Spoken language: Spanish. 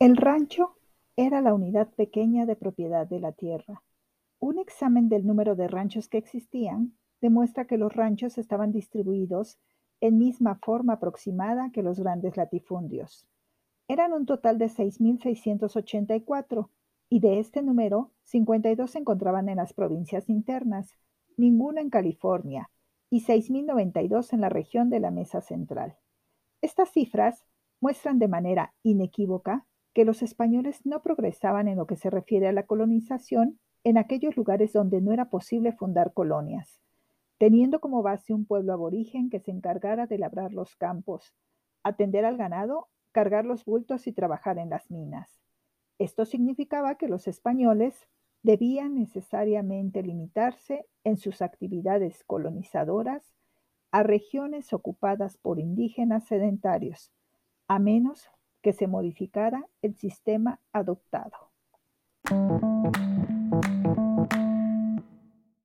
El rancho era la unidad pequeña de propiedad de la tierra. Un examen del número de ranchos que existían demuestra que los ranchos estaban distribuidos en misma forma aproximada que los grandes latifundios. Eran un total de 6.684 y de este número, 52 se encontraban en las provincias internas, ninguno en California y 6.092 en la región de la Mesa Central. Estas cifras muestran de manera inequívoca que los españoles no progresaban en lo que se refiere a la colonización en aquellos lugares donde no era posible fundar colonias teniendo como base un pueblo aborigen que se encargara de labrar los campos, atender al ganado, cargar los bultos y trabajar en las minas. Esto significaba que los españoles debían necesariamente limitarse en sus actividades colonizadoras a regiones ocupadas por indígenas sedentarios, a menos que se modificara el sistema adoptado.